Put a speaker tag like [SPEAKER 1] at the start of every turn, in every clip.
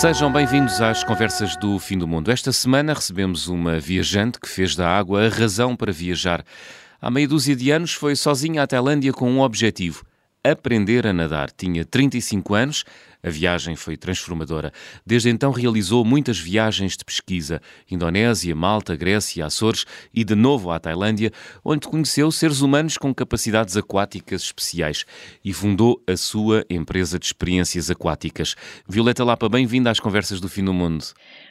[SPEAKER 1] Sejam bem-vindos às Conversas do Fim do Mundo. Esta semana recebemos uma viajante que fez da água a razão para viajar. Há meia dúzia de anos foi sozinha à Tailândia com um objetivo: aprender a nadar. Tinha 35 anos, a viagem foi transformadora. Desde então realizou muitas viagens de pesquisa: Indonésia, Malta, Grécia, Açores e de novo à Tailândia, onde conheceu seres humanos com capacidades aquáticas especiais e fundou a sua empresa de experiências aquáticas. Violeta Lapa, bem-vinda às Conversas do Fim do Mundo.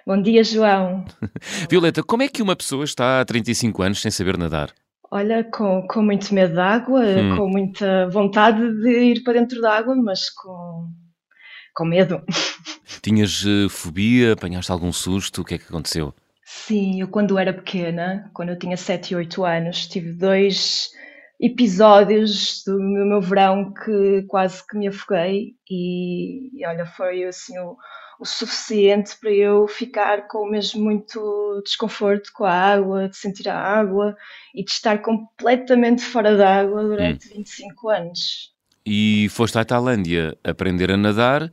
[SPEAKER 2] Bom dia, João.
[SPEAKER 1] Violeta, como é que uma pessoa está há 35 anos sem saber nadar?
[SPEAKER 2] Olha, com, com muito medo de água, hum. com muita vontade de ir para dentro da água, mas com, com medo.
[SPEAKER 1] Tinhas uh, fobia? Apanhaste algum susto? O que é que aconteceu?
[SPEAKER 2] Sim, eu quando era pequena, quando eu tinha 7 e 8 anos, tive dois episódios do meu verão que quase que me afoguei e, e olha, foi assim o, o suficiente para eu ficar com mesmo muito desconforto com a água, de sentir a água e de estar completamente fora da água durante hum. 25 anos.
[SPEAKER 1] E foste à Tailândia aprender a nadar.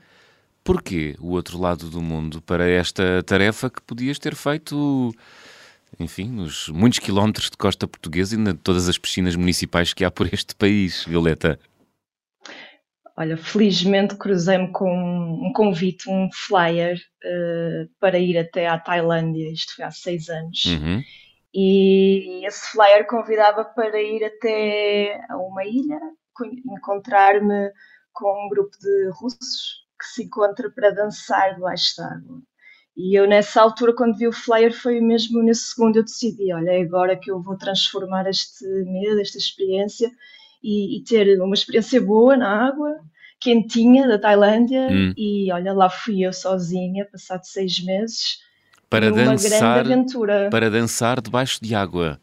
[SPEAKER 1] Porquê o outro lado do mundo para esta tarefa que podias ter feito, enfim, nos muitos quilómetros de costa portuguesa e de todas as piscinas municipais que há por este país, Violeta?
[SPEAKER 2] Olha, felizmente cruzei-me com um convite, um flyer uh, para ir até à Tailândia, isto foi há seis anos. Uhum. E esse flyer convidava para ir até a uma ilha, encontrar-me com um grupo de russos que se encontra para dançar debaixo d'água. E eu, nessa altura, quando vi o flyer, foi mesmo nesse segundo eu decidi: olha, é agora que eu vou transformar este medo, esta experiência e, e, ter uma experiência boa na água, quentinha da Tailândia. Hum. E olha, lá fui eu sozinha, passado seis meses,
[SPEAKER 1] para dançar, aventura. Para dançar debaixo de água.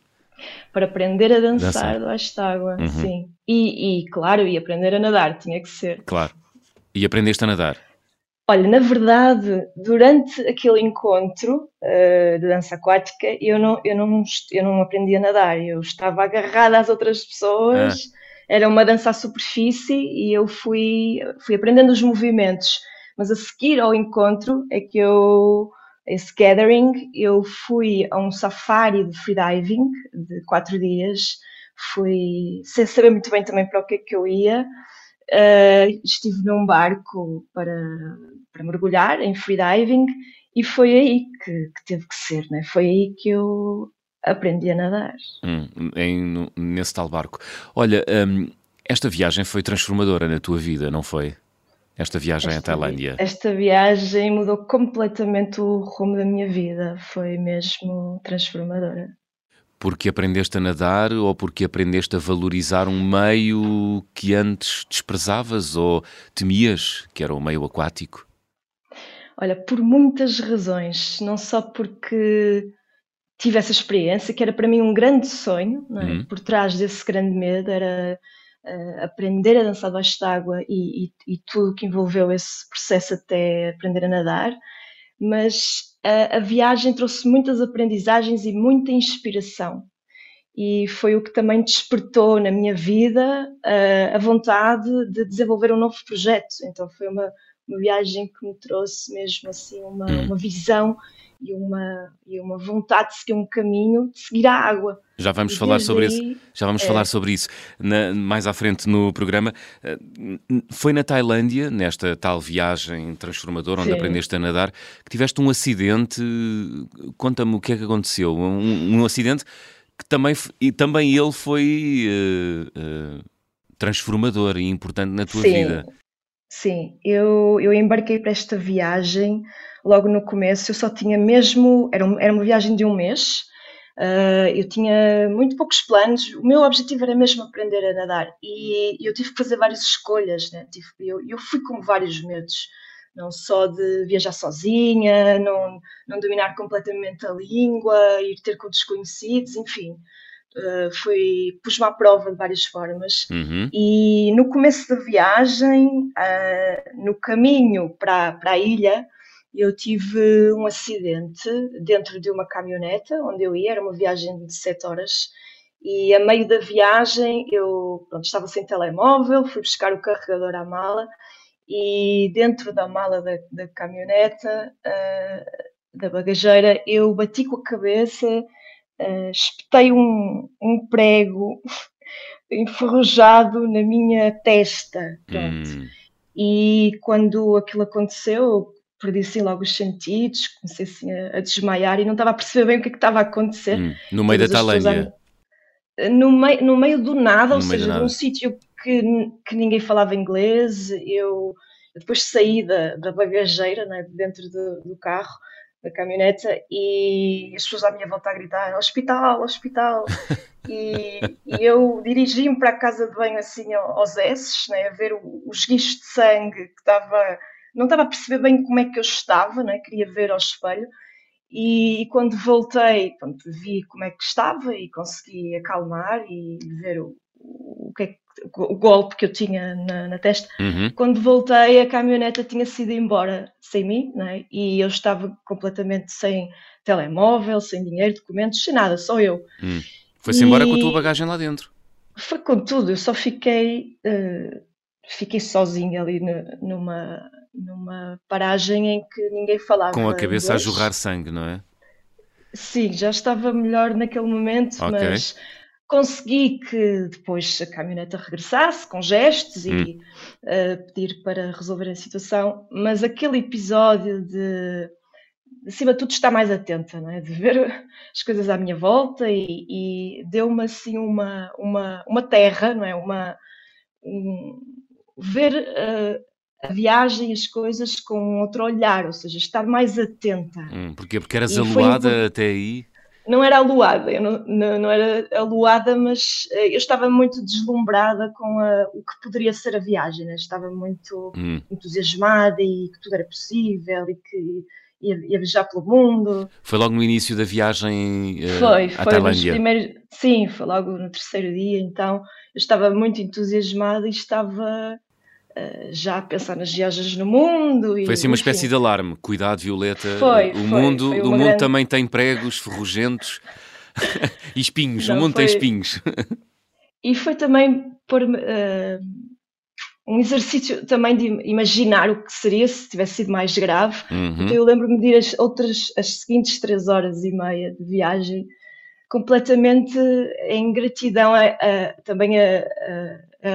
[SPEAKER 2] Para aprender a dançar, dançar. debaixo de água, uhum. sim. E, e, claro, e aprender a nadar, tinha que ser.
[SPEAKER 1] Claro. E aprendeste a nadar?
[SPEAKER 2] Olha, na verdade, durante aquele encontro uh, de dança aquática, eu não, eu, não, eu não aprendi a nadar, eu estava agarrada às outras pessoas. Ah era uma dança à superfície e eu fui, fui aprendendo os movimentos. Mas a seguir ao encontro é que eu, esse gathering, eu fui a um safari de freediving de quatro dias. Fui sem saber muito bem também para o que é que eu ia. Uh, estive num barco para, para mergulhar em freediving e foi aí que, que teve que ser, né? foi aí que eu aprendi a nadar.
[SPEAKER 1] Hum, em, nesse tal barco. Olha, hum, esta viagem foi transformadora na tua vida, não foi? Esta viagem esta, à Tailândia.
[SPEAKER 2] Esta viagem mudou completamente o rumo da minha vida. Foi mesmo transformadora.
[SPEAKER 1] Porque aprendeste a nadar ou porque aprendeste a valorizar um meio que antes desprezavas ou temias, que era o meio aquático?
[SPEAKER 2] Olha, por muitas razões. Não só porque tive essa experiência, que era para mim um grande sonho, é? uhum. por trás desse grande medo era uh, aprender a dançar debaixo d'água e, e, e tudo que envolveu esse processo até aprender a nadar, mas a, a viagem trouxe muitas aprendizagens e muita inspiração. E foi o que também despertou na minha vida uh, a vontade de desenvolver um novo projeto. Então foi uma, uma viagem que me trouxe mesmo assim uma, uhum. uma visão e uma, e uma vontade de seguir um caminho, de seguir a água.
[SPEAKER 1] Já vamos falar sobre aí, isso. Já vamos é. falar sobre isso na, mais à frente no programa. Eh, foi na Tailândia, nesta tal viagem transformadora onde Sim. aprendeste a nadar, que tiveste um acidente. Conta-me o que é que aconteceu. Um, um, acidente que também e também ele foi uh, uh, transformador e importante na tua
[SPEAKER 2] Sim.
[SPEAKER 1] vida.
[SPEAKER 2] Sim, eu, eu embarquei para esta viagem logo no começo eu só tinha mesmo, era, um, era uma viagem de um mês, uh, eu tinha muito poucos planos, o meu objetivo era mesmo aprender a nadar e eu tive que fazer várias escolhas, né? tive, eu, eu fui com vários medos, não só de viajar sozinha, não, não dominar completamente a língua, ir ter com desconhecidos, enfim. Uh, foi pus-me à prova de várias formas uhum. e no começo da viagem uh, no caminho para, para a ilha eu tive um acidente dentro de uma caminhoneta onde eu ia, era uma viagem de 7 horas, e a meio da viagem eu pronto, estava sem telemóvel, fui buscar o carregador à mala e dentro da mala da, da caminhoneta, uh, da bagageira, eu bati com a cabeça, uh, espetei um, um prego enferrujado na minha testa. Pronto. Hum. E quando aquilo aconteceu, perdi assim logo os sentidos, comecei assim a, a, desmaiar e não estava a perceber bem o que, é que estava a acontecer. Hum.
[SPEAKER 1] No meio Todas da Tailândia?
[SPEAKER 2] No meio, no meio do nada, no ou seja, num sítio que, que ninguém falava inglês. Eu, eu depois saí da, da bagageira, né, dentro do, do carro, da caminhoneta, e as pessoas à minha volta a gritar: hospital, hospital. e, e, eu dirigi-me para a casa de banho assim aos S, né, a ver os guichos de sangue que estava. Não estava a perceber bem como é que eu estava, né, queria ver ao espelho. E, e quando voltei, pronto, vi como é que estava e consegui acalmar e ver o, o que é que o golpe que eu tinha na, na testa. Uhum. Quando voltei, a caminhoneta tinha sido embora sem mim, né? e eu estava completamente sem telemóvel, sem dinheiro, documentos, sem nada, só eu.
[SPEAKER 1] Hum. Foi-se e... embora com a tua bagagem lá dentro?
[SPEAKER 2] Foi com tudo, eu só fiquei, uh, fiquei sozinha ali no, numa, numa paragem em que ninguém falava.
[SPEAKER 1] Com a cabeça inglês. a jorrar sangue, não é?
[SPEAKER 2] Sim, já estava melhor naquele momento, okay. mas consegui que depois a caminhoneta regressasse com gestos hum. e uh, pedir para resolver a situação, mas aquele episódio de acima de tudo estar mais atenta, não é? de ver as coisas à minha volta e, e deu-me assim uma, uma, uma terra, não é? Uma, um, ver uh, a viagem, as coisas com outro olhar, ou seja, estar mais atenta.
[SPEAKER 1] Hum, porquê? Porque eras aluada um... até aí?
[SPEAKER 2] Não era aluada, eu não, não, não, era aluada, mas eh, eu estava muito deslumbrada com a, o que poderia ser a viagem, né? estava muito hum. entusiasmada e que tudo era possível e que ia, ia, viajar pelo mundo.
[SPEAKER 1] Foi logo no início da viagem uh, foi, à foi Tailândia?
[SPEAKER 2] Primeiros, sim, foi logo no terceiro dia, então eu estava muito entusiasmada e estava já a pensar nas viagens no mundo.
[SPEAKER 1] E, foi assim uma enfim. espécie de alarme. Cuidado, Violeta. Foi, o foi, mundo, foi o mundo grande... também tem pregos ferrugentos e espinhos. Não, o mundo tem espinhos.
[SPEAKER 2] e foi também por uh, um exercício também de imaginar o que seria se tivesse sido mais grave. Uhum. Então eu lembro-me de ir as outras, as seguintes três horas e meia de viagem completamente em gratidão a, a, também a,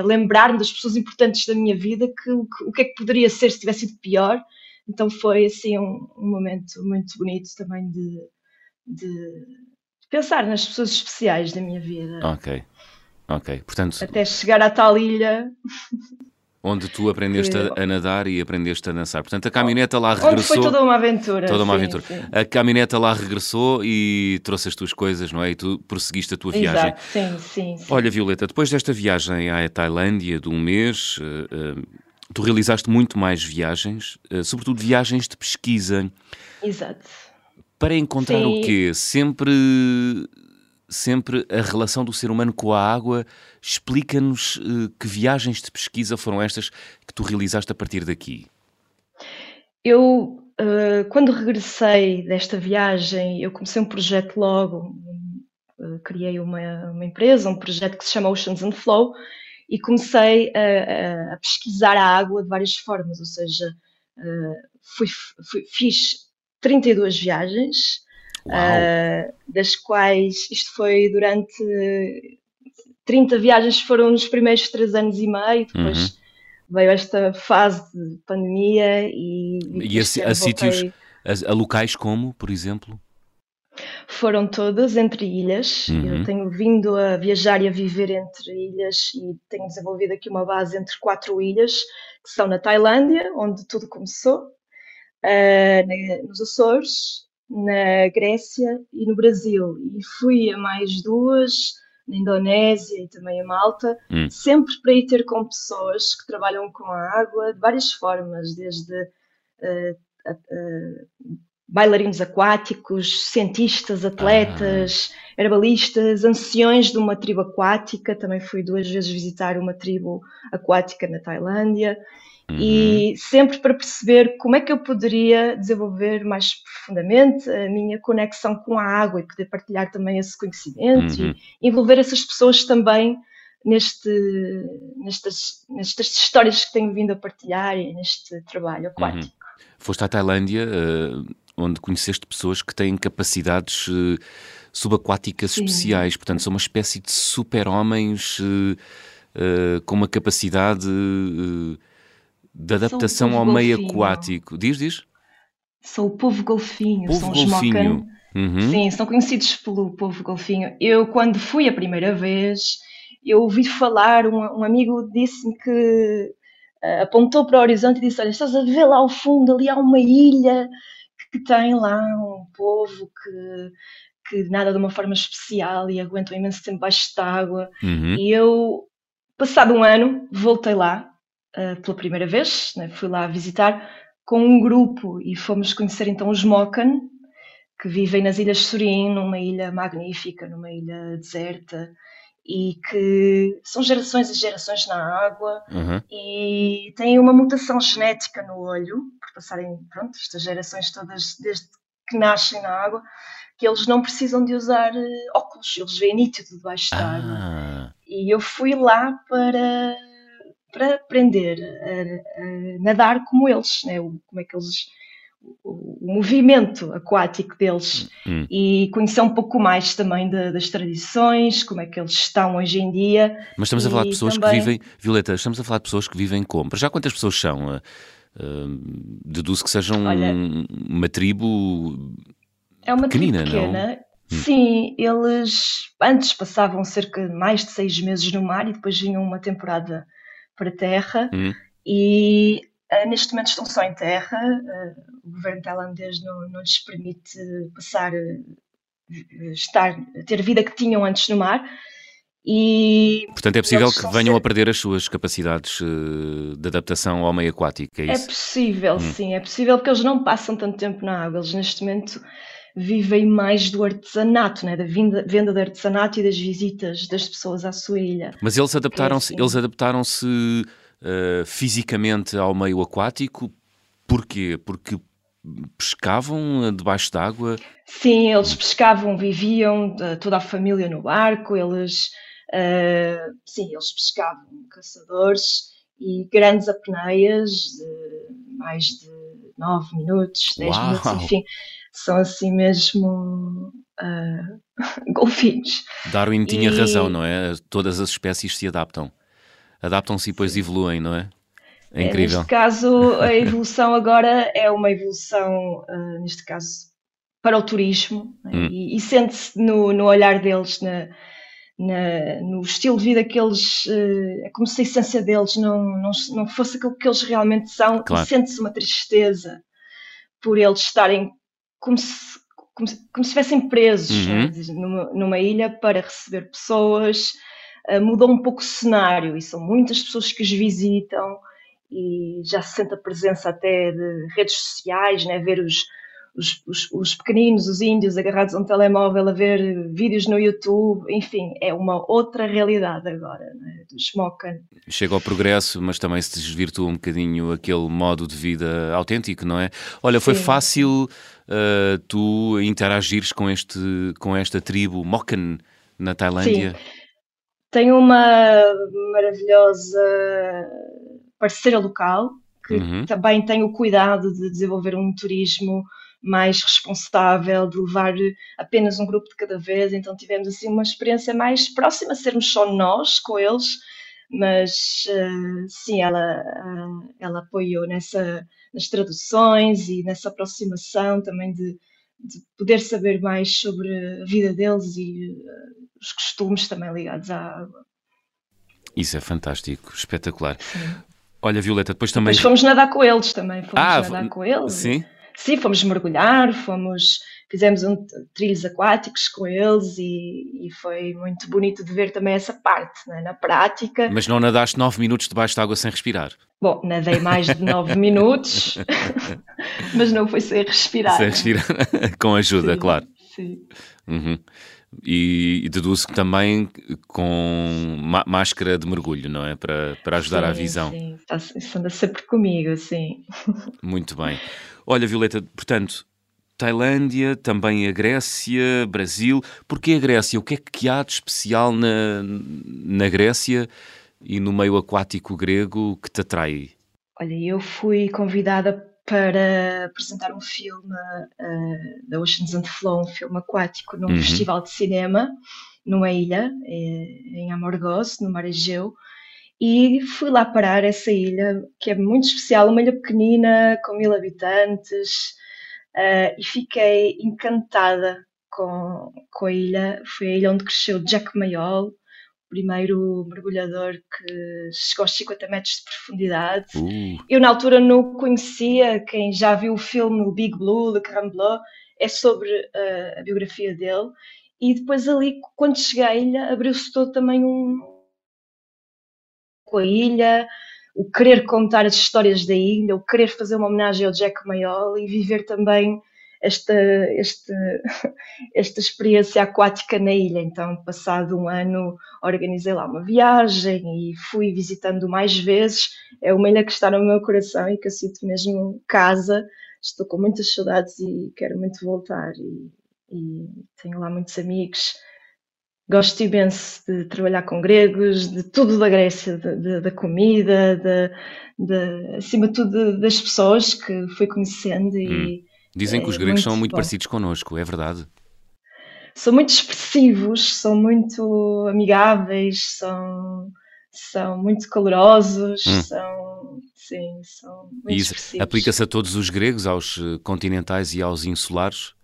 [SPEAKER 2] lembrar-me das pessoas importantes da minha vida, que, que, o que é que poderia ser se tivesse sido pior. Então foi assim um, um momento muito bonito também de, de, pensar nas pessoas especiais da minha vida.
[SPEAKER 1] Ok, ok. Portanto,
[SPEAKER 2] até chegar à tal ilha.
[SPEAKER 1] Onde tu aprendeste que... a, nadar e aprendeste a dançar. Portanto, a caminhoneta lá regressou. Onde
[SPEAKER 2] foi toda uma aventura.
[SPEAKER 1] Toda uma sim, aventura. Sim. A caminhoneta lá regressou e trouxe as tuas coisas, não é? E tu prosseguiste a tua viagem.
[SPEAKER 2] Exato, sim, sim, sim.
[SPEAKER 1] Olha, Violeta, depois desta viagem à Tailândia de um mês, uh, uh, tu realizaste muito mais viagens, uh, sobretudo viagens de pesquisa.
[SPEAKER 2] Exato.
[SPEAKER 1] Para encontrar sim. o quê? Sempre sempre a relação do ser humano com a água. Explica-nos uh, que viagens de pesquisa foram estas que tu realizaste a partir daqui.
[SPEAKER 2] Eu, uh, quando regressei desta viagem, eu comecei um projeto logo, uh, criei uma, uma, empresa, um projeto que se chama Oceans and Flow, e comecei a, a pesquisar a água de várias formas, ou seja, fui, fui, fiz 32 viagens, uh, das quais isto foi durante 30 viagens foram nos primeiros três anos e meio, depois uhum. veio esta fase de pandemia e...
[SPEAKER 1] E a, a sítios, a, a, locais como, por exemplo?
[SPEAKER 2] Foram todas entre ilhas. Uhum. Eu tenho vindo a viajar e a viver entre ilhas e tenho desenvolvido aqui uma base entre quatro ilhas, que são na Tailândia, onde tudo começou, uh, nos Açores, na Grécia e no Brasil. E fui a mais duas, na Indonésia e também a Malta, hum. sempre para ir ter com pessoas que trabalham com a água de várias formas, desde uh, uh, bailarinos aquáticos, cientistas, atletas, ah. herbalistas, anciões de uma tribo aquática. Também fui duas vezes visitar uma tribo aquática na Tailândia Uhum. E sempre para perceber como é que eu poderia desenvolver mais profundamente a minha conexão com a água e poder partilhar também esse conhecimento uhum. e envolver essas pessoas também neste, nestas, nestas histórias que tenho vindo a partilhar e neste trabalho aquático. Uhum.
[SPEAKER 1] Foste à Tailândia, uh, onde conheceste pessoas que têm capacidades uh, subaquáticas Sim. especiais, portanto, são uma espécie de super-homens uh, com uma capacidade de adaptação ao meio golfinho. aquático. Diz, diz?
[SPEAKER 2] São o povo golfinho,
[SPEAKER 1] povo
[SPEAKER 2] são
[SPEAKER 1] golfinho.
[SPEAKER 2] os Uhum. Sim, são conhecidos pelo povo golfinho. Eu, quando fui a primeira vez, eu ouvi falar, um, um amigo disse-me que uh, apontou para o horizonte e disse: Olha, estás a ver lá ao fundo, ali há uma ilha que tem lá um povo que, que nada de uma forma especial e aguenta um imenso tempo baixo de água. Uhum. E eu, passado um ano, voltei lá uh, pela primeira vez, né, fui lá visitar com um grupo e fomos conhecer então os Mokan, que vivem nas Ilhas Surim, numa ilha magnífica, numa ilha deserta, e que são gerações e gerações na água uhum. e têm uma mutação genética no olho, por passarem, pronto, estas gerações todas desde que nascem na água, que eles não precisam de usar eh, óculos, eles veem nítido debaixo da água. Ah. E eu fui lá para, para aprender a, a nadar como eles, né? como é que eles o, movimento aquático deles hum. e conhecer um pouco mais também de, das tradições, como é que eles estão hoje em dia.
[SPEAKER 1] Mas estamos a falar de pessoas também... que vivem, Violeta, estamos a falar de pessoas que vivem como? Já quantas pessoas são? Uh, uh, deduzo que sejam Olha, uma tribo
[SPEAKER 2] é uma
[SPEAKER 1] pequenina,
[SPEAKER 2] tribo pequena. Não? Hum. Sim, eles antes passavam cerca de mais de seis meses no mar e depois vinham uma temporada para a terra. Hum. E Uh, neste momento estão só em terra, uh, o governo tailandês não, não lhes permite passar, uh, estar, ter vida que tinham antes no mar. E
[SPEAKER 1] Portanto, é possível que venham ser... a perder as suas capacidades de adaptação ao meio aquático, é, é
[SPEAKER 2] isso? É possível, hum. sim, é possível porque eles não passam tanto tempo na água, eles neste momento vivem mais do artesanato, né? da venda, venda de artesanato e das visitas das pessoas à sua ilha.
[SPEAKER 1] Mas eles adaptaram-se, é assim. eles adaptaram-se uh, fisicamente ao meio aquático. Porquê? Porque pescavam eh, debaixo d'água?
[SPEAKER 2] Sim, eles pescavam, viviam toda a família no barco, eles uh, sim, eles pescavam caçadores e grandes apneias de mais de 9 minutos, 10 Uau. minutos, enfim, são assim mesmo uh, golfinhos.
[SPEAKER 1] Darwin tinha e... razão, não é? Todas as espécies se adaptam adaptam-se e depois evoluem, não é? É, é incrível.
[SPEAKER 2] neste caso, a evolução agora é uma evolução, uh, neste caso, para o turismo né? hum. e, e sente-se no, no, olhar deles, na, na, no estilo de vida que eles, uh, é como se a essência deles não, não, não fosse aquilo que eles realmente são claro. e sente-se uma tristeza por eles estarem como se, como se, como se estivessem presos uhum. numa, numa ilha para receber pessoas uh, mudou um pouco o cenário e são muitas pessoas que os visitam e já se sente a presença até de redes sociais, né? ver os, os, os, os, pequeninos, os índios agarrados a um telemóvel a ver vídeos no YouTube, enfim, é uma outra realidade agora né? do Smokan.
[SPEAKER 1] Chega ao progresso, mas também se desvirtua um bocadinho aquele modo de vida autêntico, não é? Olha, foi Sim. fácil uh, tu interagires com, este, com esta tribo Mokan na Tailândia?
[SPEAKER 2] Sim. Tenho uma maravilhosa parceira local que uhum. também tem o cuidado de desenvolver um turismo mais responsável, de levar apenas um grupo de cada vez. Então tivemos assim uma experiência mais próxima, sermos só nós com eles, mas uh, sim, ela, uh, ela apoiou nessa, nas traduções e nessa aproximação também de, de poder saber mais sobre a vida deles e uh, os costumes também ligados à água.
[SPEAKER 1] Isso é fantástico, espetacular. Sim. Olha, Violeta, depois também.
[SPEAKER 2] Depois fomos nadar com eles também. Fomos ah, nadar com eles. Sim. Sim, fomos mergulhar, fomos, fizemos um, trilhos aquáticos com eles e, e, foi muito bonito de ver também essa parte, né, na prática.
[SPEAKER 1] Mas não nadaste nove minutos debaixo de água sem respirar?
[SPEAKER 2] Bom, nadei mais de nove minutos, mas não foi sem respirar.
[SPEAKER 1] Sem respirar, com ajuda,
[SPEAKER 2] sim,
[SPEAKER 1] claro.
[SPEAKER 2] Sim.
[SPEAKER 1] Uhum. E, e deduzo que também com máscara de mergulho, não é? Para, para ajudar
[SPEAKER 2] sim,
[SPEAKER 1] à visão.
[SPEAKER 2] Sim, isso anda sempre comigo, sim.
[SPEAKER 1] Muito bem. Olha, Violeta, portanto, Tailândia, também a Grécia, Brasil. Porquê a Grécia? O que é que há de especial na, na Grécia e no meio aquático grego que te atrai?
[SPEAKER 2] Olha, eu fui convidada para apresentar um filme uh, da Oceans and Flow, um filme aquático, num uhum. festival de cinema, numa ilha, eh, em Amorgos, no Mar Egeu, e fui lá parar essa ilha, que é muito especial, uma ilha pequenina, com mil habitantes, uh, e fiquei encantada com, com a ilha. Foi a ilha onde cresceu Jack Mayol, primeiro mergulhador que chegou aos 50 metros de profundidade. Uh. Eu, na altura, não conhecia. Quem já viu o filme o Big Blue, de Caramblot, é sobre uh, a biografia dele. E depois, ali, quando cheguei à ilha, abriu-se todo também um. Com a ilha, o querer contar as histórias da ilha, o querer fazer uma homenagem ao Jack Mayol e viver também esta, esta, esta experiência aquática na ilha. Então, passado um ano, organizei lá uma viagem e fui visitando mais vezes. É uma ilha que está no meu coração e que eu sinto mesmo casa. Estou com muitas saudades e quero muito voltar. E, e tenho lá muitos amigos. Gosto imenso de trabalhar com gregos, de tudo da Grécia, de, de, da comida, de, de, acima de tudo das pessoas que fui conhecendo e,
[SPEAKER 1] hum Dizem que os é gregos são muito bom. parecidos connosco, é verdade?
[SPEAKER 2] São muito expressivos, são muito amigáveis, são, são muito calorosos, hum. são, sim, são muito
[SPEAKER 1] e isso aplica-se a todos os gregos, aos continentais e aos insulares?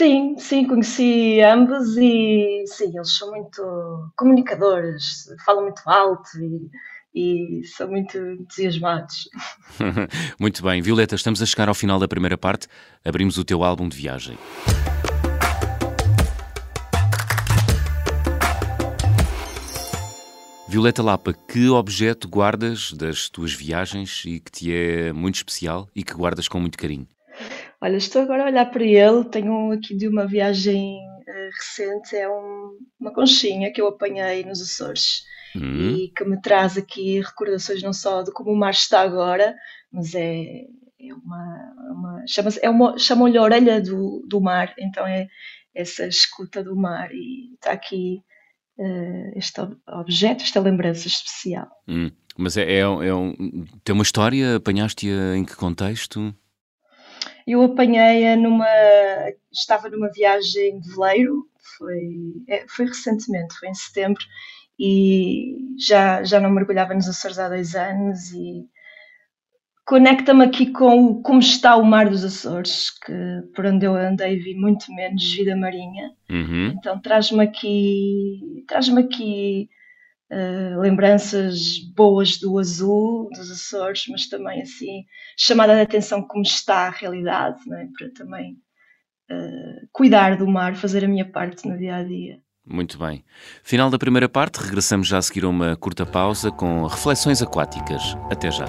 [SPEAKER 2] Sim, sim, conheci ambos e sim, eles são muito comunicadores, falam muito alto e e são muito entusiasmados.
[SPEAKER 1] muito bem, Violeta, estamos a chegar ao final da primeira parte. Abrimos o teu álbum de viagem. Violeta Lapa, que objeto guardas das tuas viagens e que te é muito especial e que guardas com muito carinho?
[SPEAKER 2] Olha, estou agora a olhar para ele. Tenho aqui de uma viagem uh, recente, é um, uma conchinha que eu apanhei nos Açores uhum. e que me traz aqui recordações não só de como o mar está agora, mas é, é uma, uma chama-lhe é uma, chamam-lhe a orelha do, do mar, então é essa escuta do mar e está aqui uh, este objeto, esta lembrança especial.
[SPEAKER 1] Hum. Mas é, é, é um, tem uma história, apanhaste-a em que contexto?
[SPEAKER 2] Eu apanhei-a numa. Estava numa viagem de veleiro, foi, é, foi recentemente, foi em setembro, e já, já não mergulhava nos Açores há dois anos e conecta-me aqui com como está o mar dos Açores, que por onde eu andei vi muito menos vida marinha. Uhum. Então traz-me aqui, traz-me aqui uh, lembranças boas do azul dos Açores, mas também assim chamada de atenção como está a realidade, é? para também uh, cuidar do mar, fazer a minha parte no dia a dia.
[SPEAKER 1] Muito bem. Final da primeira parte, regressamos já a seguir a uma curta pausa com reflexões aquáticas. Até já.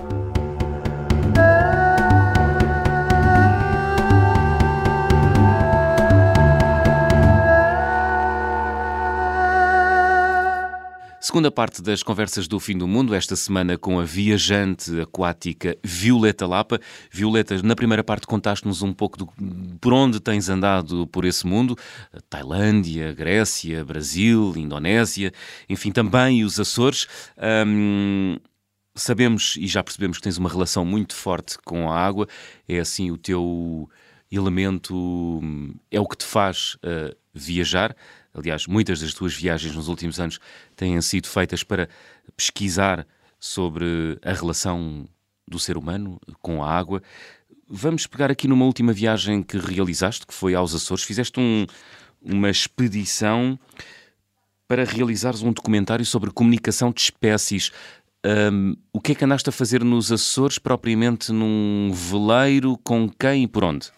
[SPEAKER 1] Segunda parte das conversas do fim do mundo, esta semana com a viajante aquática Violeta Lapa. Violeta, na primeira parte contaste-nos um pouco do, por onde tens andado por esse mundo: Tailândia, Grécia, Brasil, Indonésia, enfim, também os Açores. Hum, sabemos e já percebemos que tens uma relação muito forte com a água, é assim o teu elemento, é o que te faz uh, viajar. Aliás, muitas das tuas viagens nos últimos anos têm sido feitas para pesquisar sobre a relação do ser humano com a água. Vamos pegar aqui numa última viagem que realizaste, que foi aos Açores. Fizeste um, uma expedição para realizares um documentário sobre comunicação de espécies. Um, o que é que andaste a fazer nos Açores, propriamente num veleiro, com quem e por onde?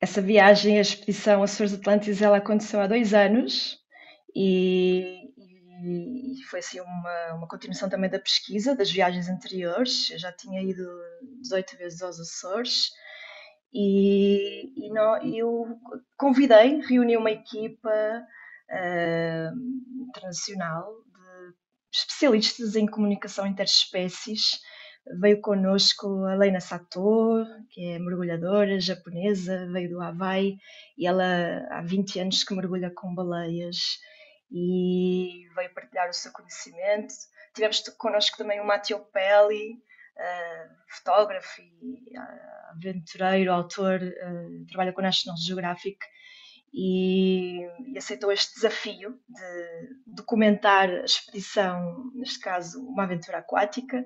[SPEAKER 2] Essa viagem, a expedição Açores Atlânticos, ela aconteceu há dois anos e, e, foi assim uma, uma continuação também da pesquisa, das viagens anteriores. Eu já tinha ido 18 vezes aos Açores e, e não, eu convidei, reuni uma equipa uh, internacional de especialistas em comunicação interespécies veio connosco a Leina Sato, que é mergulhadora japonesa, veio do Havaí e ela há 20 anos que mergulha com baleias e veio partilhar o seu conhecimento. Tivemos connosco também o Matteo Pelli, uh, fotógrafo e uh, aventureiro, autor, uh, trabalha com a National Geographic e, e, aceitou este desafio de documentar a expedição, neste caso, uma aventura aquática.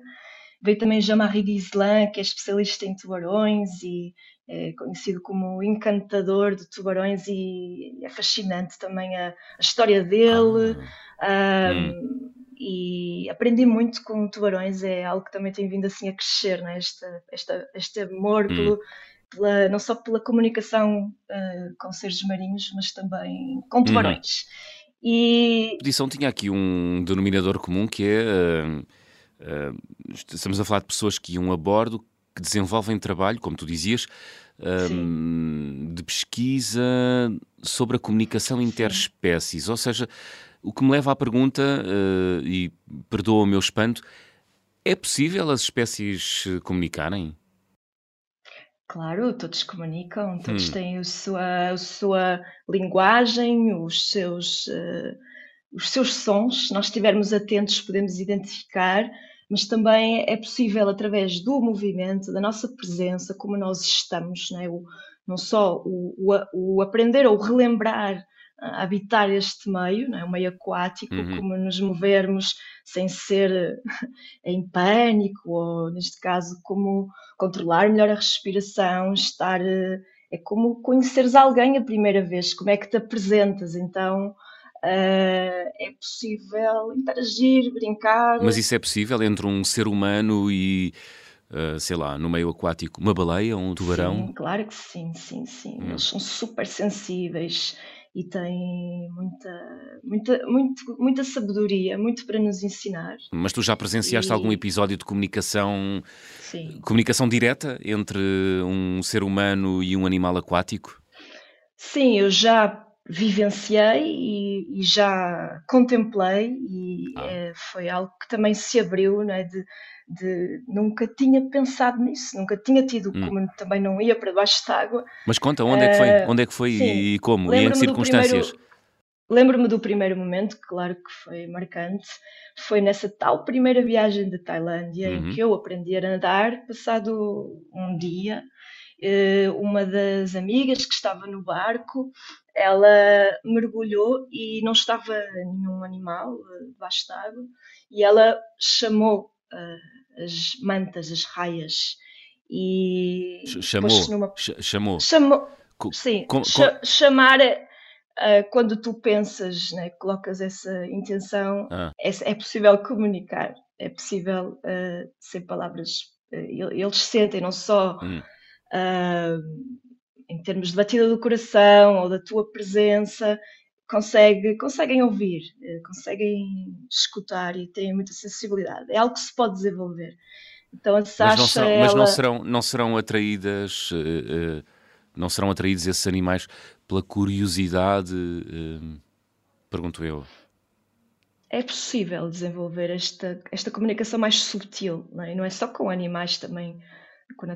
[SPEAKER 2] Veio também Jean-Marie Gislan, que é especialista em tubarões e é conhecido como encantador de tubarões e é fascinante também a, a história dele. Ah, um. E aprendi muito com tubarões, é algo que também tem vindo assim a crescer, né? esta, esta, este amor hum. pelo, pela, não só pela comunicação uh, com seres marinhos, mas também com uhum. tubarões. Hum. E...
[SPEAKER 1] A expedição tinha aqui um denominador comum que é. Uh, estamos a falar de pessoas que iam a bordo, que desenvolvem trabalho, como tu dizias, um, de pesquisa sobre a comunicação interespécies. Ou seja, o que me leva à pergunta, uh, e perdoa o meu espanto, é possível as espécies comunicarem?
[SPEAKER 2] Claro, todos comunicam, todos hum. têm a sua, a sua linguagem, os seus, uh, os seus sons. Se nós estivermos atentos, podemos identificar mas também é possível através do movimento, da nossa presença, como nós estamos, não, é? o, não só o, o, o, aprender ou relembrar ah, habitar este meio, não é? o meio aquático, uhum. como nos movermos sem ser em pânico, ou neste caso, como controlar melhor a respiração, estar. Eh, é como conheceres alguém a primeira vez, como é que te apresentas. Então, Uh, é possível interagir, brincar.
[SPEAKER 1] Mas isso é possível entre um ser humano e, uh, sei lá, no meio aquático, uma baleia ou um tubarão?
[SPEAKER 2] Sim, claro que sim, sim, sim. Hum. Eles são super sensíveis e têm muita, muita, muito, muita sabedoria, muito para nos ensinar.
[SPEAKER 1] Mas tu já presenciaste e... algum episódio de comunicação, sim. comunicação direta entre um ser humano e um animal aquático?
[SPEAKER 2] Sim, eu já vivenciei e, e, já contemplei e ah. é, foi algo que também se abriu, né, de, de, nunca tinha pensado nisso, nunca tinha tido, hum. como também não ia para baixo de água.
[SPEAKER 1] Mas conta, onde é que foi? Uh, onde é que foi sim, e como? E em que circunstâncias?
[SPEAKER 2] Lembro-me do primeiro momento, claro que foi marcante, foi nessa tal primeira viagem de Tailândia uhum. em que eu aprendi a nadar, passado um dia, eh, uma das amigas que estava no barco ela mergulhou e não estava nenhum animal eh, debaixo d'água e ela chamou uh, as mantas, as raias e
[SPEAKER 1] chamou, numa... chamou,
[SPEAKER 2] chamou, sim, com, com... chamar uh, quando tu pensas, né, colocas essa intenção, ah. é, é, possível comunicar, é possível uh, sem palavras, eles sentem não só hum em termos de batida do coração ou da tua presença, consegue, conseguem ouvir, eh, conseguem escutar e têm muita sensibilidade. É algo que se pode desenvolver. Então a Sasha,
[SPEAKER 1] mas não serão,
[SPEAKER 2] ela...
[SPEAKER 1] mas não serão, não serão atraídas, uh, uh, não serão atraídos esses animais pela curiosidade, uh, pergunto eu.
[SPEAKER 2] É possível desenvolver esta, esta comunicação mais subtil, não é? não é só com animais também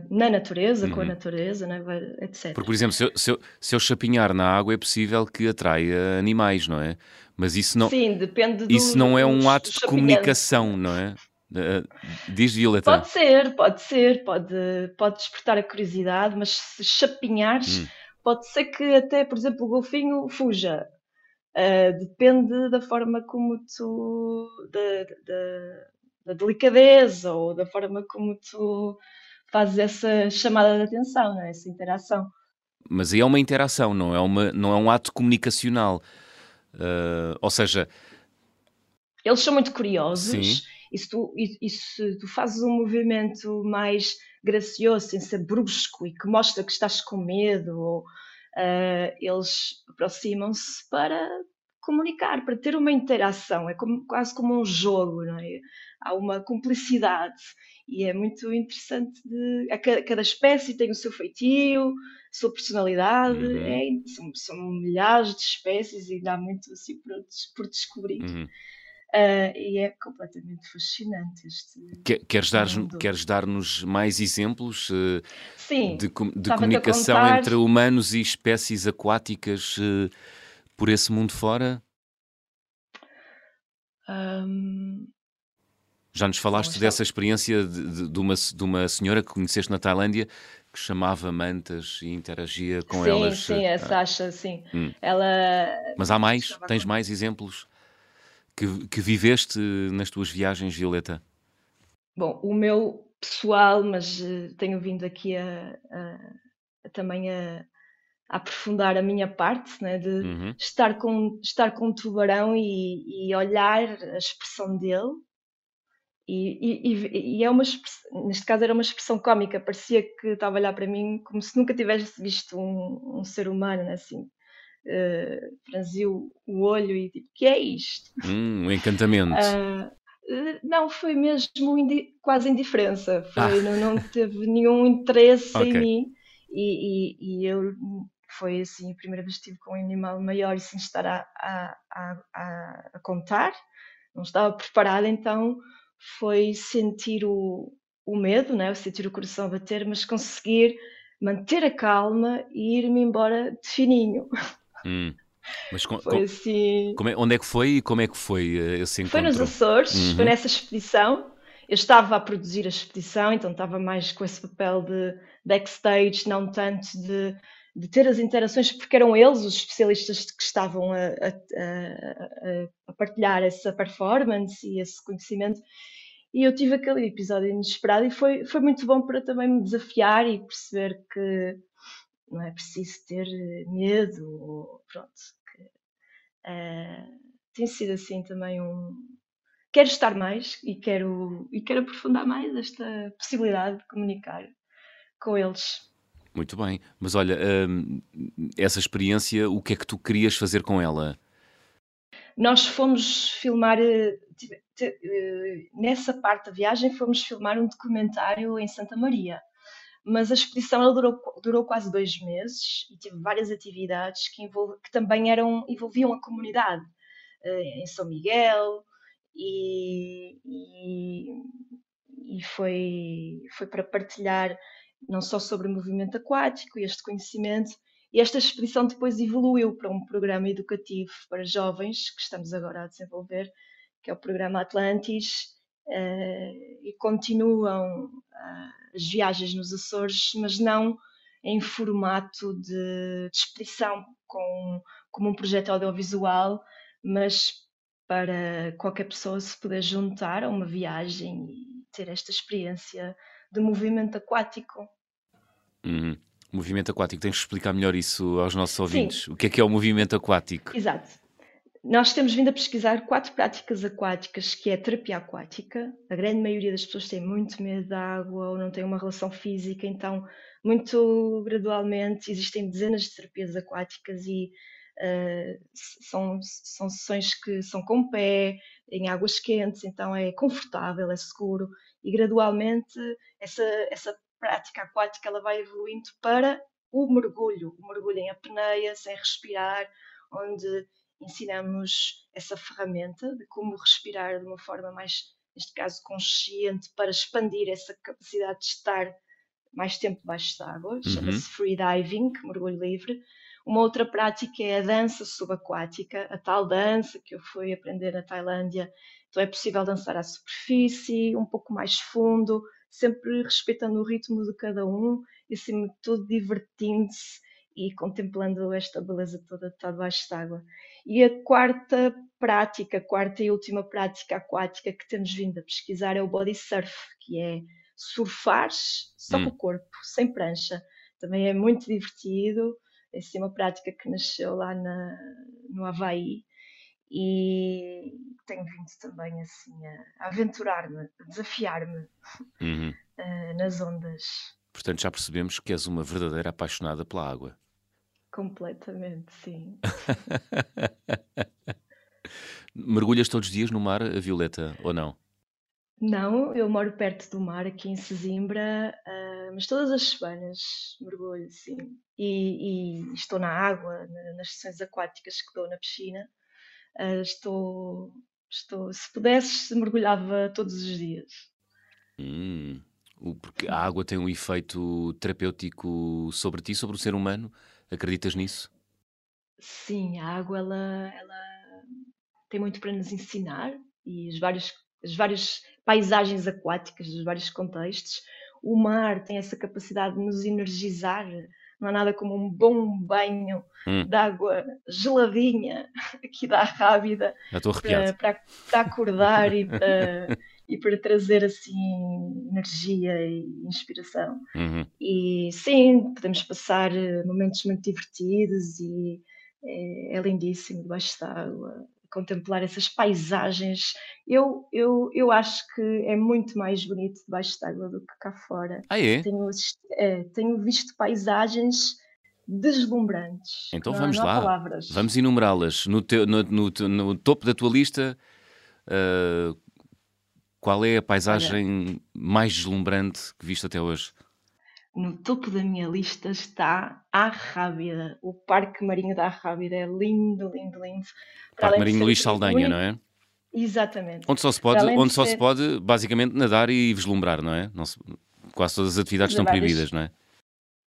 [SPEAKER 2] na natureza, uhum. com a uhum. natureza, né, etc.
[SPEAKER 1] Porque, por exemplo, se eu, se, eu, se eu chapinhar na água é possível que atraia animais, não é? Mas isso não,
[SPEAKER 2] Sim, depende do,
[SPEAKER 1] isso não é um ato de comunicação, não é? Uh, diz Violeta.
[SPEAKER 2] Pode ser, pode ser, pode, pode despertar a curiosidade, mas se chapinhares, hum. pode ser que até, por exemplo, o golfinho fuja. Uh, depende da forma como tu. da, da, da delicadeza ou da forma como tu fazes essa chamada de atenção, não é? essa interação.
[SPEAKER 1] Mas aí é uma interação, não é, uma, não é um ato comunicacional. Uh, ou seja.
[SPEAKER 2] Eles são muito curiosos Sim. e se, tu, e, e se tu fazes um movimento mais gracioso, sem ser brusco e que mostra que estás com medo, ou, uh, eles aproximam-se para comunicar, para ter uma interação. É como, quase como um jogo, não é? Há uma cumplicidade e é muito interessante. De, a cada, cada espécie tem o seu feitio, a sua personalidade. Uhum. É, são, são, milhares de espécies e dá muito assim por, por descobrir. Uhum. Uh, e é completamente fascinante este.
[SPEAKER 1] Queres dar-nos queres dar mais exemplos uh,
[SPEAKER 2] Sim,
[SPEAKER 1] de, de comunicação entre humanos e espécies aquáticas uh, por esse mundo fora?
[SPEAKER 2] Um...
[SPEAKER 1] Já nos falaste dessa experiência de, de, de, uma, de uma senhora que conheceste na Tailândia que chamava mantas e interagia com
[SPEAKER 2] sim,
[SPEAKER 1] elas.
[SPEAKER 2] Sim, sim, a Sasha, sim. Hum. Ela...
[SPEAKER 1] Mas há mais? Tens mais exemplos? que, que viveste nas tuas viagens, Violeta?
[SPEAKER 2] Bom, o meu pessoal, mas uh, tenho vindo aqui a, a, a também a, a, aprofundar a minha parte, né, de uhum. estar, com, estar com um tubarão e, e olhar a expressão dele. E, e, e, é uma neste caso era uma expressão cómica, parecia que estava a olhar para mim como se nunca tivesse visto um, um ser humano, né, assim, uh, franziu o olho e tipo, que é isto?
[SPEAKER 1] Hum, um encantamento.
[SPEAKER 2] Uh, não, foi mesmo indi quase indiferença, foi, ah. não, não, teve nenhum interesse okay. em mim e, e, eu foi assim a primeira vez que estive com um animal maior e sem estar a, a, a, a contar, não estava preparada, então foi sentir o, o medo, né? sentir o coração bater, mas conseguir manter a calma e ir-me embora de fininho.
[SPEAKER 1] Hum. Mas com,
[SPEAKER 2] foi assim...
[SPEAKER 1] é, onde é que foi e como é que foi eh, esse encontro?
[SPEAKER 2] Foi nos Açores, uhum. foi nessa expedição. Eu estava a produzir a expedição, então estava mais com esse papel de backstage, não tanto de, de ter as interações, porque eram eles os especialistas que estavam a, a, a, partilhar essa performance e esse conhecimento. E eu tive aquele episódio inesperado e foi, foi muito bom para também me desafiar e perceber que não é preciso ter eh, medo, pronto. Que, uh, tem sido assim também um. Quero estar mais e quero, e quero aprofundar mais esta possibilidade de comunicar com eles.
[SPEAKER 1] Muito bem, mas olha, hum, essa experiência, o que é que tu querias fazer com ela?
[SPEAKER 2] Nós fomos filmar, eh, nessa parte da viagem, fomos filmar um documentário em Santa Maria mas a expedição durou, durou quase dois meses e teve várias atividades que, que também eram, envolviam a comunidade uh, em São Miguel e, e, e, foi, foi para partilhar não só sobre o movimento aquático e este conhecimento e esta expedição depois evoluiu para um programa educativo para jovens que estamos agora a desenvolver, que é o programa Atlantis, uh, e continuam uh, as viagens nos Açores, mas não em formato de, de expedição, com, como um projeto audiovisual, mas para qualquer pessoa se poder juntar a uma viagem e ter esta experiência de movimento aquático.
[SPEAKER 1] Uhum. Movimento aquático, tens que explicar melhor isso aos nossos ouvintes. Sim. O que é que é o movimento aquático?
[SPEAKER 2] Exato. Nós temos vindo a pesquisar quatro práticas aquáticas, que é a terapia aquática. A grande maioria das pessoas tem muito medo da água ou não tem uma relação física, então, muito gradualmente, existem dezenas de terapias aquáticas e uh, são, são sessões que são com pé, em águas quentes, então é confortável, é seguro e gradualmente essa, essa prática aquática ela vai evoluindo para o mergulho, o mergulho em apneia, sem respirar, onde ensinamos essa ferramenta de como respirar de uma forma mais, neste caso, consciente para expandir essa capacidade de estar mais tempo debaixo d'água, uhum. chama-se free diving, mergulho livre. Uma outra prática é a dança subaquática, a tal dança que eu fui aprender na Tailândia. Então é possível dançar à superfície, um pouco mais fundo, sempre respeitando o ritmo de cada um e, acima de tudo, divertindo-se e contemplando esta beleza toda de estar debaixo d'água. E a quarta prática, a quarta e última prática aquática que temos vindo a pesquisar é o body surf, que é surfar só hum. com o corpo, sem prancha. Também é muito divertido. É assim, uma prática que nasceu lá na, no Havaí e tenho vindo também assim a aventurar-me, a desafiar-me uhum. uh, nas ondas.
[SPEAKER 1] Portanto, já percebemos que és uma verdadeira apaixonada pela água.
[SPEAKER 2] Completamente, sim.
[SPEAKER 1] Mergulhas todos os dias no mar, Violeta, ou não?
[SPEAKER 2] Não, eu moro perto do mar, aqui em Sesimbra, uh, mas todas as semanas mergulho, sim. E, e estou na água, nas sessões aquáticas que dou na piscina. Uh, estou Estou, se pudesse, mergulhava todos os dias.
[SPEAKER 1] Hum, porque a água tem um efeito terapêutico sobre ti, sobre o ser humano. Acreditas nisso?
[SPEAKER 2] Sim, a água ela, ela tem muito para nos ensinar e os vários, as várias paisagens aquáticas dos vários contextos. O mar tem essa capacidade de nos energizar. Não há nada como um bom banho
[SPEAKER 1] Hum,
[SPEAKER 2] de água geladinha aqui da Rábida para acordar e para, e para trazer assim energia e inspiração.
[SPEAKER 1] Uhum.
[SPEAKER 2] E sim, podemos passar eh, momentos muito divertidos e é, é lindíssimo debaixo d'água, contemplar essas paisagens. Eu, eu, eu acho que é muito mais bonito debaixo d'água do que cá fora.
[SPEAKER 1] Ah, é?
[SPEAKER 2] Tenho, é, tenho visto paisagens deslumbrantes.
[SPEAKER 1] Então
[SPEAKER 2] Não-
[SPEAKER 1] vamos
[SPEAKER 2] não
[SPEAKER 1] lá.
[SPEAKER 2] palavras.
[SPEAKER 1] Vamos enumerá-las. No, no- no- no topo da tua lista, ah, qual é a paisagem mais deslumbrante que viste até hoje?
[SPEAKER 2] No topo da minha lista está a Rábida. O Parque Marinho da Rábida é lindo, lindo, lindo.
[SPEAKER 1] Parque Marinho Luís Saldanha,
[SPEAKER 2] único-
[SPEAKER 1] não é?
[SPEAKER 2] Exatamente.
[SPEAKER 1] Onde só se pode, onde só se
[SPEAKER 2] ser-
[SPEAKER 1] pode basicamente nadar e vislumbrar, não é? Não se- quase todas as atividades estão
[SPEAKER 2] várias-
[SPEAKER 1] proibidas, não é?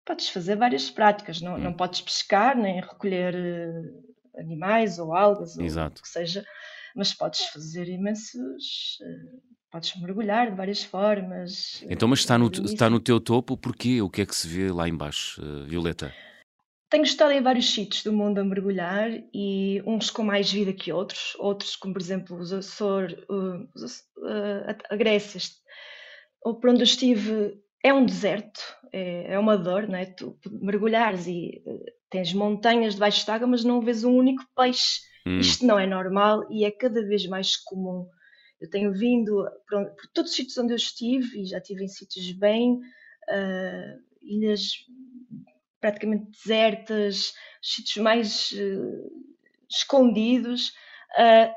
[SPEAKER 2] Podes fazer várias práticas, não,
[SPEAKER 1] Hum.
[SPEAKER 2] não podes pescar, nem recolher eh, animais ou algas, ou
[SPEAKER 1] Exato.
[SPEAKER 2] o que seja, mas podes fazer imensos. eh, podes mergulhar de várias formas. eh,
[SPEAKER 1] Então, mas está no,
[SPEAKER 2] é
[SPEAKER 1] está no teu topo, porquê? O que é que se vê lá embaixo, eh, Violeta?
[SPEAKER 2] Tenho estado em vários sítios do mundo a mergulhar e uns com mais vida que outros, outros como por exemplo os Açores, uh, a Grécia, ou por onde eu estive é um deserto, é, é uma dor, não é? Tu mergulhares e tens montanhas debaixo de água, mas não vês um único peixe.
[SPEAKER 1] Hum,
[SPEAKER 2] Isto não é normal e é cada vez mais comum. Eu tenho vindo por, por todos os sítios onde eu estive e já estive em sítios bem, uh, ilhas praticamente desertas, sítios mais uh, escondidos, uh,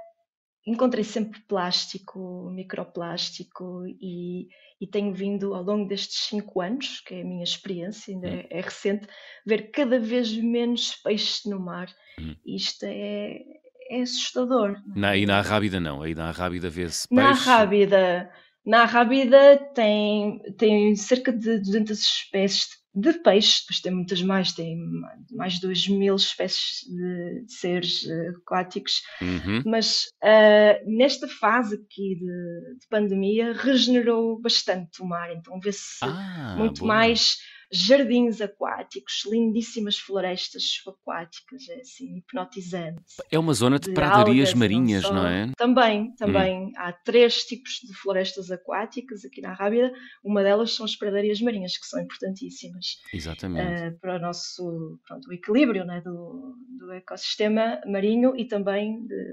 [SPEAKER 2] encontrei sempre plástico, microplástico e, e tenho vindo ao longo destes cinco anos, que é a minha experiência, ainda é, é recente, ver cada vez menos peixes no mar.
[SPEAKER 1] Hum.
[SPEAKER 2] Isto é, é assustador.
[SPEAKER 1] na, e na Arrábida não. Aí na Arrábida vê-se
[SPEAKER 2] Na
[SPEAKER 1] peixe.
[SPEAKER 2] Rábida, na Rábida tem, tem cerca de 200 espécies de peixes, depois tem muitas mais, tem mais de 2 mil espécies de, de seres eh, aquáticos,
[SPEAKER 1] Uhum.
[SPEAKER 2] mas ah, nesta fase aqui de, de pandemia regenerou bastante o mar, então vê-se
[SPEAKER 1] Ah,
[SPEAKER 2] muito
[SPEAKER 1] boa.
[SPEAKER 2] mais jardins aquáticos, lindíssimas florestas subaquáticas, é assim, hipnotizante
[SPEAKER 1] É uma zona de
[SPEAKER 2] de
[SPEAKER 1] pradarias
[SPEAKER 2] algas,
[SPEAKER 1] marinhas,
[SPEAKER 2] só.
[SPEAKER 1] não é?
[SPEAKER 2] Também, também. Há três tipos de florestas aquáticas aqui na Rábida. Uma delas são as pradarias marinhas, que são importantíssimas
[SPEAKER 1] Exatamente.
[SPEAKER 2] eh, para o nosso pronto, o equilíbrio né, do, do ecossistema marinho e também de,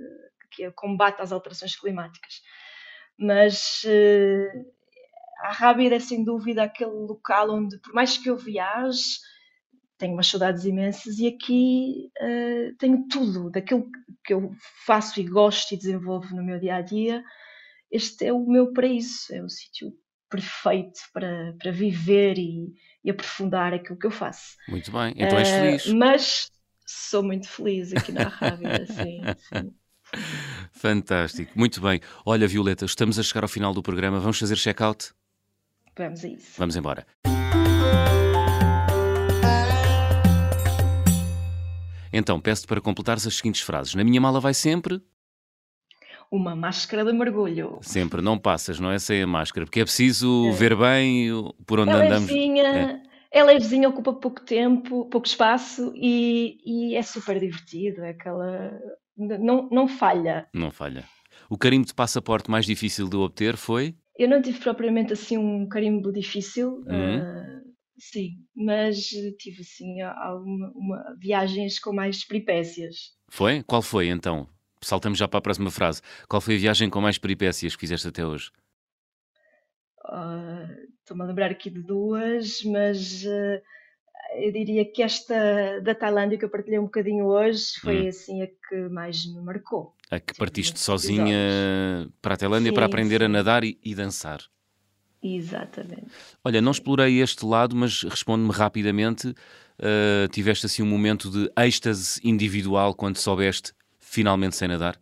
[SPEAKER 2] que é combate às alterações climáticas. Mas eh, a Rábida é sem dúvida aquele local onde, por mais que eu viaje, tenho umas saudades imensas e aqui eh, tenho tudo daquilo que eu faço e gosto e desenvolvo no meu dia a dia. Este é o meu paraíso, é o sítio perfeito para, para viver e, e aprofundar aquilo que eu faço.
[SPEAKER 1] Muito bem. Então és
[SPEAKER 2] Eh,
[SPEAKER 1] feliz.
[SPEAKER 2] Mas sou muito feliz aqui na Rábida, sim, sim.
[SPEAKER 1] Fantástico. Muito bem. Olha, Violeta, estamos a chegar ao final do programa. Vamos fazer check-out?
[SPEAKER 2] Vamos a isso.
[SPEAKER 1] Vamos embora. Então, peço-te para completares as seguintes frases. Na minha mala vai sempre,
[SPEAKER 2] Uma máscara de mergulho.
[SPEAKER 1] sempre, não passas, não é? Sem a máscara, porque é preciso
[SPEAKER 2] É.
[SPEAKER 1] ver bem por onde
[SPEAKER 2] É
[SPEAKER 1] andamos.
[SPEAKER 2] levezinha, é levezinha, ocupa pouco tempo, pouco espaço e, e é super divertido. É aquela. Não, não falha.
[SPEAKER 1] Não falha. O carimbo de passaporte mais difícil de obter foi?
[SPEAKER 2] Eu não tive propriamente assim um carimbo difícil,
[SPEAKER 1] Uhum.
[SPEAKER 2] ah, sim, mas tive assim alguma uma- viagens com mais peripécias.
[SPEAKER 1] Foi? Qual foi então? Saltamos já para a próxima frase. Qual foi a viagem com mais peripécias que fizeste até hoje?
[SPEAKER 2] Ah, Estou-me a lembrar aqui de duas, mas ah, eu diria que esta da Tailândia que eu partilhei um bocadinho hoje foi
[SPEAKER 1] Hum.
[SPEAKER 2] assim a que mais me marcou.
[SPEAKER 1] A que partiste sozinha para a Tailândia para
[SPEAKER 2] Sim,
[SPEAKER 1] aprender a nadar e, e dançar.
[SPEAKER 2] Exatamente.
[SPEAKER 1] Olha, não explorei este lado, mas responde-me rapidamente. ah, tiveste assim um momento de êxtase individual quando soubeste finalmente sem nadar?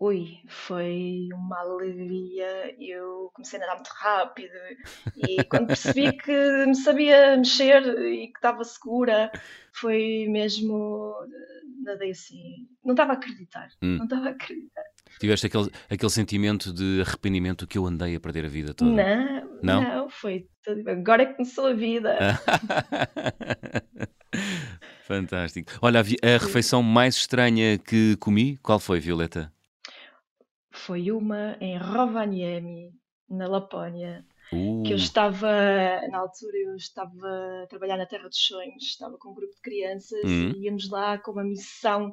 [SPEAKER 2] Ui, foi uma alegria. Eu comecei a nadar muito rápido e quando percebi que me sabia mexer e que estava segura, foi mesmo. Nadei assim. Não estava a acreditar.
[SPEAKER 1] Hum.
[SPEAKER 2] Não estava a acreditar.
[SPEAKER 1] Tiveste aquele, aquele sentimento de arrependimento que eu andei a perder a vida toda?
[SPEAKER 2] Não,
[SPEAKER 1] Não?
[SPEAKER 2] não, foi. Agora é que começou a vida.
[SPEAKER 1] Fantástico. Olha, a refeição mais estranha que comi, qual foi, Violeta?
[SPEAKER 2] Foi uma em Rovaniemi, na Lapónia.
[SPEAKER 1] Uh,
[SPEAKER 2] que eu estava, na altura, eu estava a trabalhar na Terra dos Sonhos, estava com um grupo de crianças
[SPEAKER 1] Hum.
[SPEAKER 2] e íamos lá com uma missão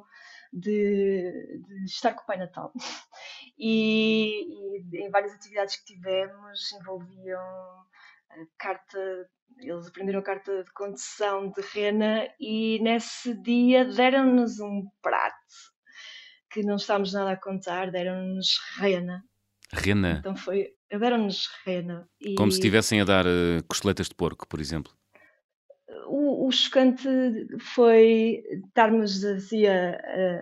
[SPEAKER 2] de, de estar com o Pai Natal. E, e em várias atividades que tivemos envolviam a carta, eles aprenderam a carta de condução de rena e nesse dia deram-nos um prato que não estávamos nada a contar, deram-nos rena.
[SPEAKER 1] Rena,
[SPEAKER 2] Então foi, deram-nos rena. E
[SPEAKER 1] como se estivessem a dar eh, costeletas de porco, por exemplo.
[SPEAKER 2] o, o chocante foi estarmos assim a,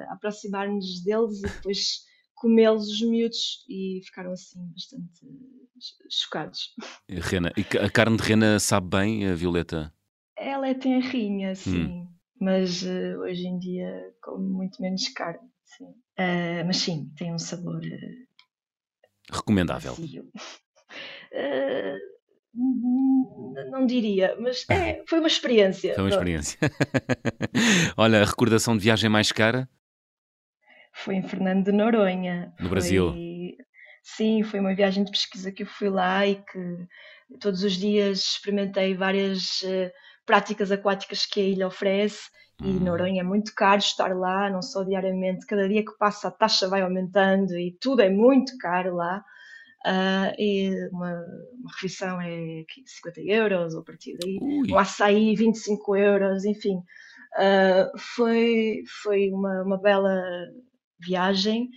[SPEAKER 2] a aproximar-nos deles e depois comê-los os miúdos e ficaram assim bastante chocados.
[SPEAKER 1] Rena. E a carne de rena sabe bem, a Violeta?
[SPEAKER 2] Ela é tenrinha,
[SPEAKER 1] Hum.
[SPEAKER 2] sim, mas eh, hoje em dia como muito menos carne, sim. Ah, mas sim, tem um sabor eh,
[SPEAKER 1] Recomendável.
[SPEAKER 2] Ah, não diria, mas é, foi uma experiência.
[SPEAKER 1] Foi uma experiência. Olha, a recordação de viagem mais cara?
[SPEAKER 2] Foi em Fernando de Noronha.
[SPEAKER 1] No Brasil?
[SPEAKER 2] Foi- Sim, foi uma viagem de pesquisa que eu fui lá e que todos os dias experimentei várias práticas aquáticas que a ilha oferece. E
[SPEAKER 1] Hum.
[SPEAKER 2] Noronha é muito caro estar lá, não só diariamente, cada dia que passa a taxa vai aumentando e tudo é muito caro lá. Ah, e uma, uma refeição é 50 euros ou a partir daí
[SPEAKER 1] Ui,
[SPEAKER 2] um açaí 25 euros, enfim. Ah, foi, foi uma, uma bela viagem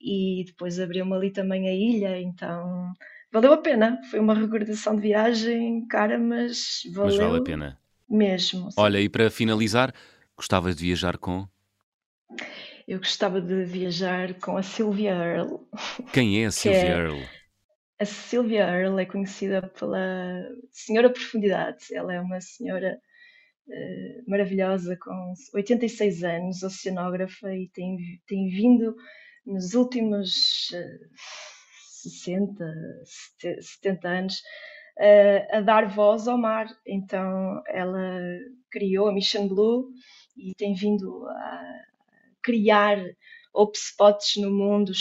[SPEAKER 2] e depois abriu-me ali também a ilha, então valeu a pena. Foi uma recordação de viagem cara, mas
[SPEAKER 1] mas
[SPEAKER 2] valeu
[SPEAKER 1] vale a pena.
[SPEAKER 2] mesmo. sim.
[SPEAKER 1] Olha, e para finalizar, gostavas de viajar com?
[SPEAKER 2] Eu gostava de viajar com a Sylvia Earle.
[SPEAKER 1] Quem é a Sylvia
[SPEAKER 2] é-
[SPEAKER 1] Earle?
[SPEAKER 2] A Sylvia Earle é conhecida pela Senhora Profundidade. Ela é uma senhora eh, maravilhosa com 86 anos, oceanógrafa, e tem, tem vindo nos últimos eh, 60, 70 anos eh, a dar voz ao mar. Então ela criou a Mission Blue e tem vindo a criar spots no mundo,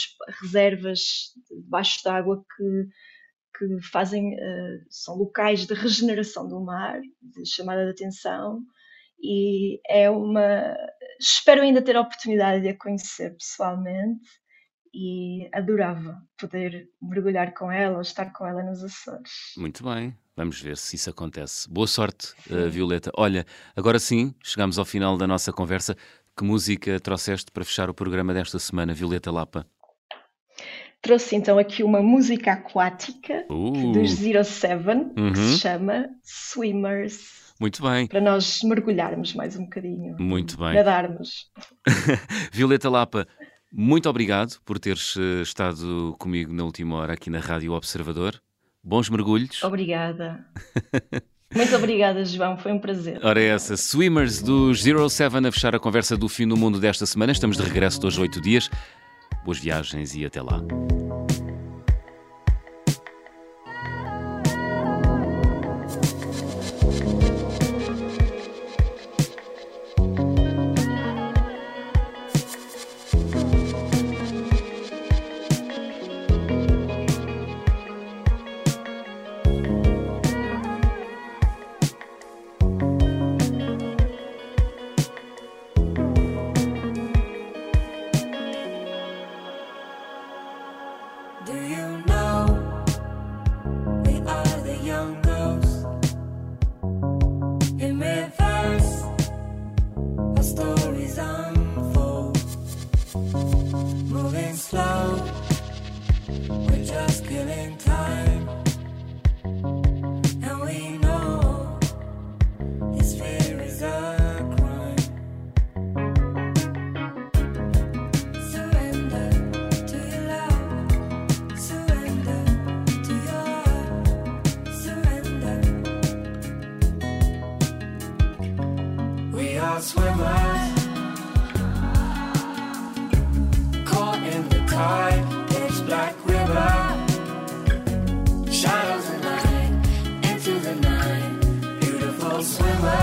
[SPEAKER 2] reservas debaixo d'água que, que fazem, eh, são locais de regeneração do mar, de chamada de atenção, e é uma. Espero ainda ter a oportunidade de a conhecer pessoalmente e adorava poder mergulhar com ela ou estar com ela nos Açores.
[SPEAKER 1] Muito bem, vamos ver se isso acontece. Boa sorte, eh, Violeta. Olha, agora sim, chegamos ao final da nossa conversa. Que música trouxeste para fechar o programa desta semana, Violeta Lapa?
[SPEAKER 2] Trouxe então aqui uma música aquática
[SPEAKER 1] Uh,
[SPEAKER 2] dos Zero Seven, que
[SPEAKER 1] Uhum.
[SPEAKER 2] se chama Swimmers,
[SPEAKER 1] muito bem.
[SPEAKER 2] para nós mergulharmos mais um bocadinho.
[SPEAKER 1] Muito bem.
[SPEAKER 2] Nadarmos.
[SPEAKER 1] Violeta Lapa, muito obrigado por teres eh, estado comigo na última hora aqui na Rádio Observador. Bons mergulhos.
[SPEAKER 2] Obrigada. Muito obrigada, João. Foi um prazer.
[SPEAKER 1] Ora, é essa, Swimmers dos Zero Seven a fechar a conversa do fim do mundo desta semana. Estamos de regresso de hoje oito dias. Boas viagens e até lá.
[SPEAKER 3] swimmer.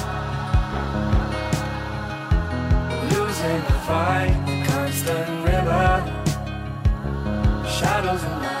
[SPEAKER 3] fight, constant river, shadows and light.